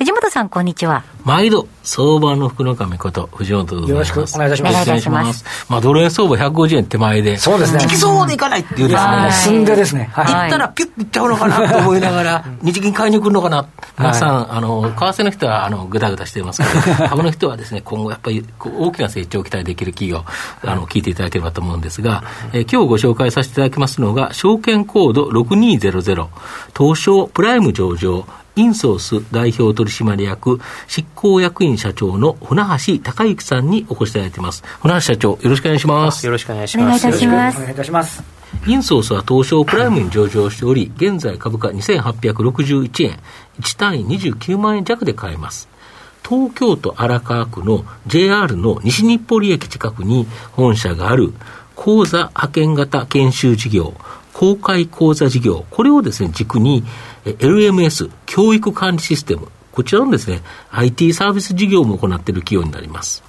藤本さん、こんにちは。毎度、相場の福の神こと、藤本でございます。よろしくお願いいたします。お願いします。まあ、ドル円相場150円手前で。そうですね。行きそうでいかないっていうですね。進んでですね。はい。行ったらピュッといっちゃうのかなと思いながら、日銀買いに来るのかな。皆さん、あの、為替の人は、あの、ぐだぐだしてますけど、株の人はですね、今後やっぱり大きな成長を期待できる企業、あの、聞いていただければと思うんですが、え今日ご紹介させていただきますのが、証券コード6200、東証プライム上場、インソース代表取締役執行役員社長の船橋隆之さんにお越しいただいています。船橋社長、よろしくお願いします。よろしくお願いします。お願いいたします。お願いいたします。インソースは東証プライムに上場しており、現在株価2861円、1単位29万円弱で買えます。東京都荒川区の JR の西日暮里駅近くに本社がある講座派遣型研修事業、公開講座事業、これをですね、軸に、LMS、教育管理システム、こちらのですね、IT サービス事業も行っている企業になります。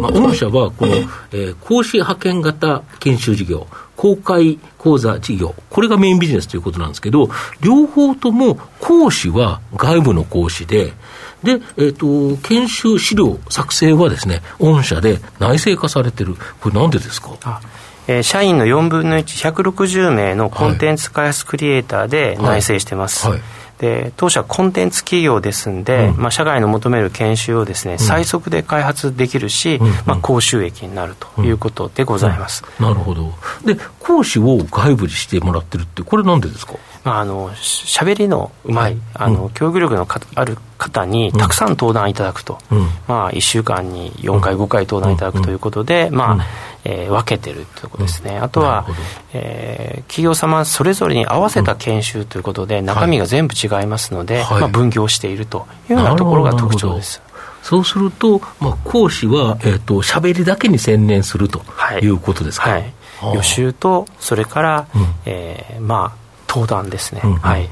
まあ、御社は、この、えー、講師派遣型研修事業、公開講座事業、これがメインビジネスということなんですけど、両方とも講師は外部の講師で、で、えっ、ー、と、研修資料作成はですね、御社で内製化されてる。これなんでですか？えー、社員の4分の1、160名のコンテンツ開発クリエイターで内製してます。はいはいで当社コンテンツ企業ですんで、うん、まあ、社外の求める研修をですね、最速で開発できるし、うん、まあ、高収益になるということでございます、なるほど。で講師を外部にしてもらってるってこれなんでですか？まあ、あの喋りのうまい、あの教育力のある方にたくさん登壇いただくと、まあ、1週間に4回、5回登壇いただくということで、まあえー、分けてるということですね、あとは、えー、企業様それぞれに合わせた研修ということで、中身が全部違いますので、まあ、分業しているというようなところが特徴です。そうすると、まあ、講師は、えーと、喋りだけに専念するということですか、はい、予習と、それから、うん、えー、まあ、登壇ですね。はい。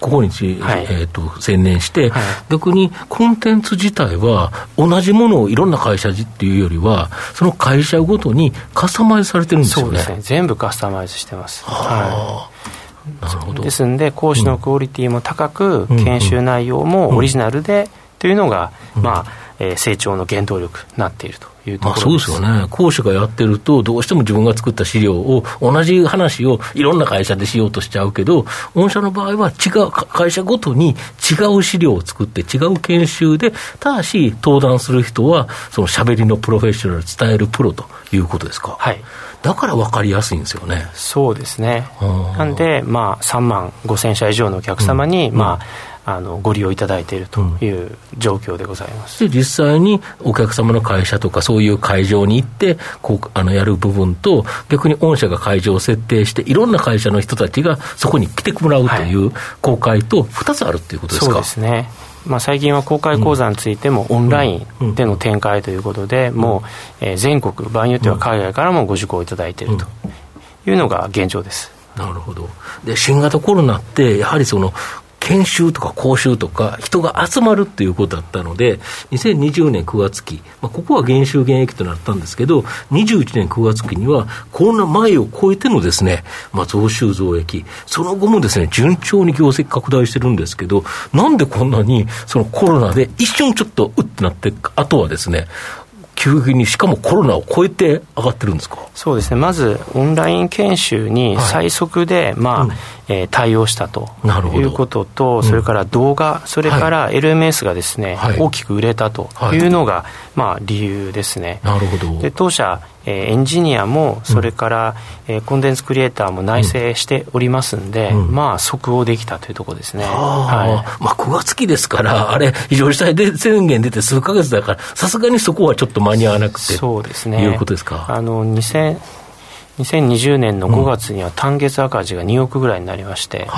ここに、はい、えーと、専念して、はい、逆にコンテンツ自体は同じものをいろんな会社っていうよりは、その会社ごとにカスタマイズされてるんですよね。そうですね。全部カスタマイズしてます。はい。なるほどですんで、講師のクオリティも高く、うん、研修内容もオリジナルで、というのが、うん、まあ、えー、成長の原動力になっているというところそうですよね、講師がやってると、どうしても自分が作った資料を、同じ話をいろんな会社でしようとしちゃうけど、御社の場合は違う、会社ごとに違う資料を作って、違う研修で、ただし、登壇する人は、そのしゃべりのプロフェッショナル伝えるプロということですか。はいだから分かりやすいんですよね。そうですね。なんで、まあ、3万5千社以上のお客様に、うん、まあ、あのご利用いただいているという状況でございます、で実際にお客様の会社とか、そういう会場に行って、こうあのやる部分と、逆に御社が会場を設定して、いろんな会社の人たちがそこに来てもらうという公開と、2つあるということですか、そうですね。まあ、最近は公開講座についてもオンラインでの展開ということで、もう、え全国、場合によっては海外からもご受講いただいているというのが現状です。なるほど。で新型コロナって、やはりその研修とか講習とか、人が集まるっていうことだったので、2020年9月期、まあ、ここは減収減益となったんですけど、21年9月期には、コロナ前を超えてのですね、まあ、増収増益、その後もですね、順調に業績拡大してるんですけど、なんでこんなに、そのコロナで一瞬ちょっとうってなって、あとはですね、急激に、しかもコロナを超えて上がってるんですか？そうですね、まずオンライン研修に最速で、はい、まあ、うんえー、対応したということと、それから動画、それから LMS がですね、はい、大きく売れたとい。うのが、まあ、理由ですね。なるほど。で当社えー、エンジニアもそれから、うん、えー、コンテンツクリエイターも内製しておりますんで、うん、まあ即応できたというところですね、はい、まあ、9月期ですからあれ非常事態で宣言出て数か月だからさすがにそこはちょっと間に合わなくて。そうですね。いうことですか。あの2000 2020年の5月には単月赤字が2億ぐらいになりまして、うん、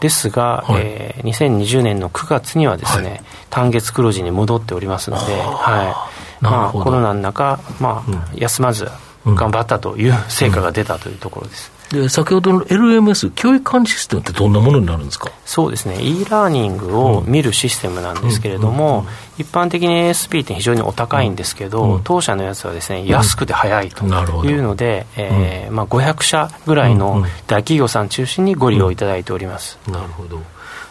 ですが、はい、えー、2020年の9月にはですね、はい、単月黒字に戻っておりますので、はい、まあ、コロナの中、まあ、休まず頑張ったという成果が出たというところです。で先ほどの LMS、教育管理システムってどんなものになるんですか？そうですね、e ラーニングを見るシステムなんですけれども、一般的に ASP って非常にお高いんですけど、当社のやつはですね安くて早いというので、えーまあ、500社ぐらいの大企業さん中心にご利用いただいております。なるほど。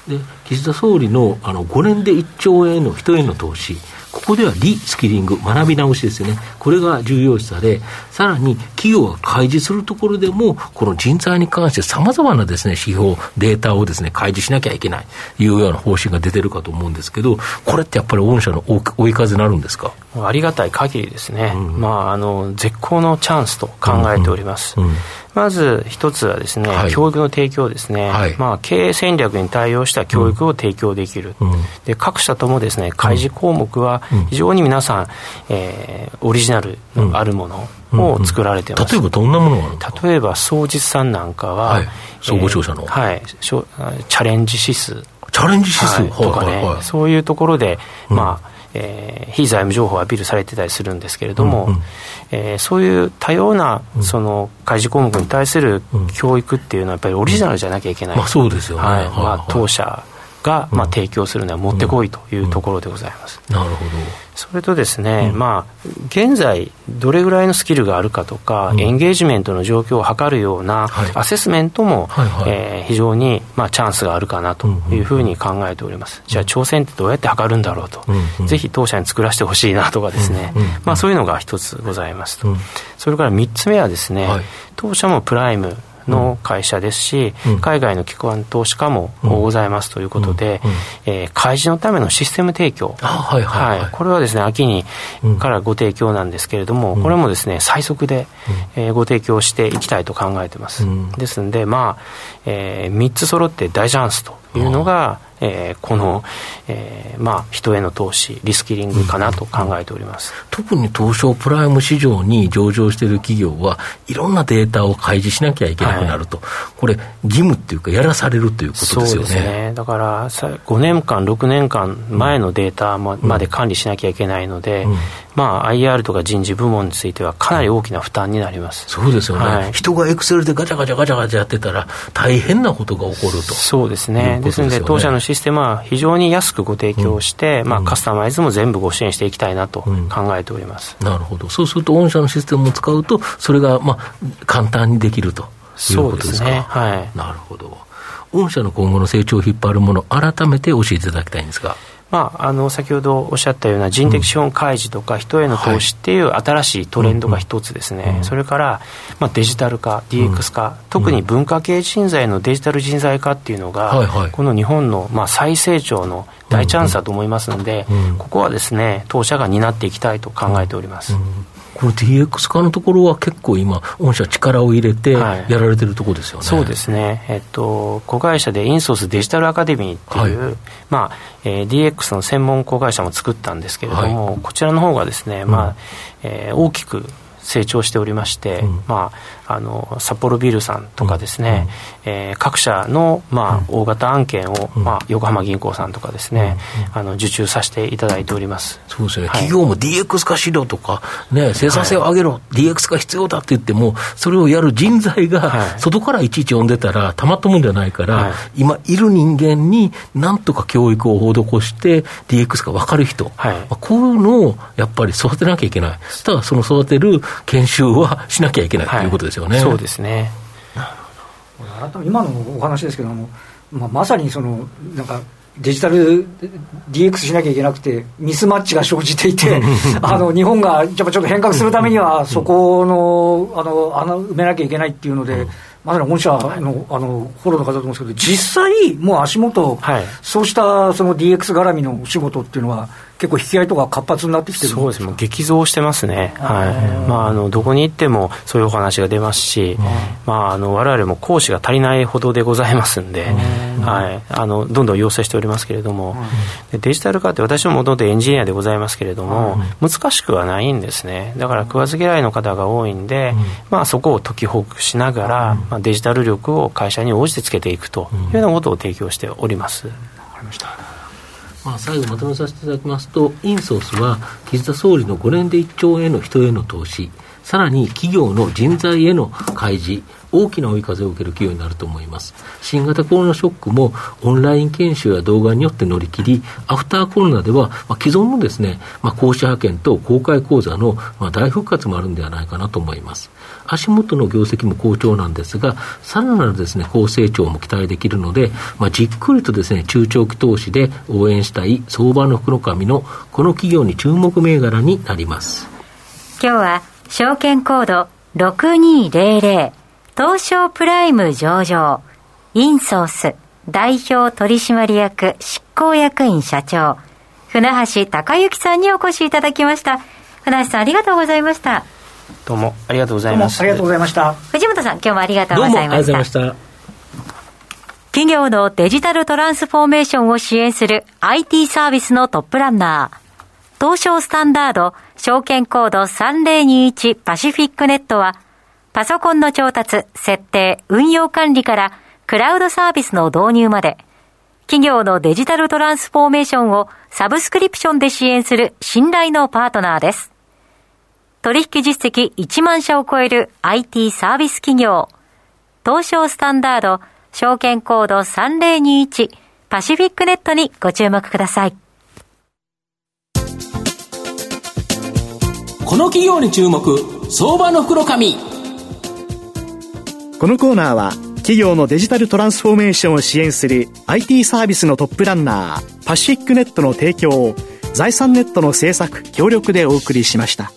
で岸田総理のあの5年で1兆円の人への投資、ここではリスキリング、学び直しですよね、これが重要視され、さらに企業が開示するところでも、この人材に関してさまざまなです、ね、指標、データをです、ね、開示しなきゃいけないというような方針が出てるかと思うんですけど、これってやっぱり御社の追い風になるんですか？ありがたい限りですね、うん、まあ、あの絶好のチャンスと考えております。うん。うん。まず一つはですね、はい、教育の提供ですね、はい、まあ、経営戦略に対応した教育を提供できる、うん、で各社ともですね開示項目は非常に皆さん、えー、オリジナルのあるものを作られてます、例えばどんなものがあるんですか例えば総実さんなんかは、はい、総合商社の、えー、はい、チャレンジ指数。チャレンジ指数、はい、とかね、はいはい、そういうところで、まあえー、非財務情報をアピールされてたりするんですけれども、うんうん、えー、そういう多様なその開示項目に対する教育っていうのはやっぱりオリジナルじゃなきゃいけない、まあ、そうですよね、はい。まあ、当社が、まあ、提供するのはもってこいというところでございます。なるほど。それとですね、うん、まあ、現在、どれぐらいのスキルがあるかとか、うん、エンゲージメントの状況を測るようなアセスメントも、はいはい。はい、えー、非常に、まあ、チャンスがあるかなというふうに考えております。うん。うん、じゃあ、挑戦ってどうやって測るんだろうと、うんうん、ぜひ当社に作らせてほしいなとかですね、うんうん、まあ、そういうのが一つございますと。それから三つ目はですね、はい、当社もプライム、の会社ですし、うん、海外の機関投資家もございますということで、えー、開示のためのシステム提供、はいはい、はい、これはですね秋にからご提供なんですけれども、これもですね最速で、えー、ご提供していきたいと考えてます。ですんで、まあえー、3つ揃って大チャンスというのが、えー、この、えーまあ、人への投資、リスキリングかなと考えております、特に東証プライム市場に上場している企業は、いろんなデータを開示しなきゃいけなくなると、はい、これ、義務っていうか、やらされるということですよね。ね。だから5年間、6年間前のデータまで管理しなきゃいけないので、うん。うんまあ、IR とか人事部門については、かなり大きな負担になります、そうですよね、はい、人がエクセルでガチャガチャガチャガチャやってたら、大変なことが起こると。そうですね、ですので、当社のシステムは非常に安くご提供して、うん、まあ、カスタマイズも全部ご支援していきたいなと考えております、うん、なるほど、そうすると、御社のシステムを使うと、それがまあ簡単にできるということですか？すね。はい、なるほど。御社の今後の成長を引っ張るもの、改めて教えていただきたいんですが。まあ、あの先ほどおっしゃったような人的資本開示とか人への投資っていう新しいトレンドが一つですね、それから、まあ、デジタル化、DX 化、特に文化系人材のデジタル人材化っていうのが、この日本の、まあ、再成長の大チャンスだと思いますので、ここはですね当社が担っていきたいと考えております。この DX 化のところは結構今、御社力を入れてやられてるところですよね、はい、そうですね、えっと、子会社でインソースデジタルアカデミーっていう、はい、まあえー、DX の専門子会社も作ったんですけれども、はい、こちらの方がですね、まあえー、大きく成長しておりまして、うん、まあ、あの札幌ビールさんとかですね、うん、えー、各社の、まあ、大型案件を、うん、まあ、横浜銀行さんとかですね、あの受注させていただいております。そうですね、はい、企業も DX 化しろとか、ね、生産性を上げろ、はい、DX 化必要だって言っても、それをやる人材が、外からいちいち呼んでたら、たまったもんじゃないから、はい、今、いる人間になんとか教育を施して、DX が分かる人、はい、こういうのをやっぱり育てなきゃいけない。ただその育てる研修はしなきゃいけないということですよね。そうですね。改め今のお話ですけども、まあ、まさにそのなんかデジタル DX しなきゃいけなくて、ミスマッチが生じていて、あの日本がやっぱちょっと変革するためには、そこのあの穴埋めなきゃいけないっていうので、まさに御社のあのフォローの方だと思うんですけど、実際、もう足元、はい、そうしたその DX 絡みのお仕事っていうのは、結構引き合いとか活発になってきてる。そうですもう激増してますね、はい。まあ、あのどこに行ってもそういうお話が出ますし、まあ、あの我々も講師が足りないほどでございますんで、はい、あのどんどん要請しておりますけれども、デジタル化って私ももともとエンジニアでございますけれども、難しくはないんですね。だから食わず嫌いの方が多いんで、まあ、そこを解きほぐしながら、まあ、デジタル力を会社に応じてつけていくというようなことを提供しております。わかりましたまあ、最後まとめさせていただきますと、インソースは岸田総理の5年で1兆円の人への投資、さらに企業の人材への開示、大きな追い風を受ける企業になると思います。新型コロナショックもオンライン研修や動画によって乗り切り、アフターコロナでは、まあ、既存のですね、まあ、講師派遣と公開講座の、まあ、大復活もあるんではないかなと思います。足元の業績も好調なんですが、さらなるですね、高成長も期待できるので、まあ、じっくりとですね、中長期投資で応援したい相場の袋紙のこの企業に注目銘柄になります。今日は証券コード6200東証プライム上場インソース代表取締役執行役員社長船橋隆之さんにお越しいただきました船橋さんありがとうございましたどうもありがとうございます。ありがとうございました。藤本さん今日もありがとうございました。どうもありがとうございました企業のデジタルトランスフォーメーションを支援する IT サービスのトップランナー東証スタンダード証券コード3021パシフィックネットは、パソコンの調達、設定、運用管理からクラウドサービスの導入まで、企業のデジタルトランスフォーメーションをサブスクリプションで支援する信頼のパートナーです。取引実績1万社を超える IT サービス企業、東証スタンダード証券コード3021パシフィックネットにご注目ください。この企業に注目相場の袋紙このコーナーは企業のデジタルトランスフォーメーションを支援する IT サービスのトップランナーパシフィックネットの提供を財産ネットの政策協力でお送りしました。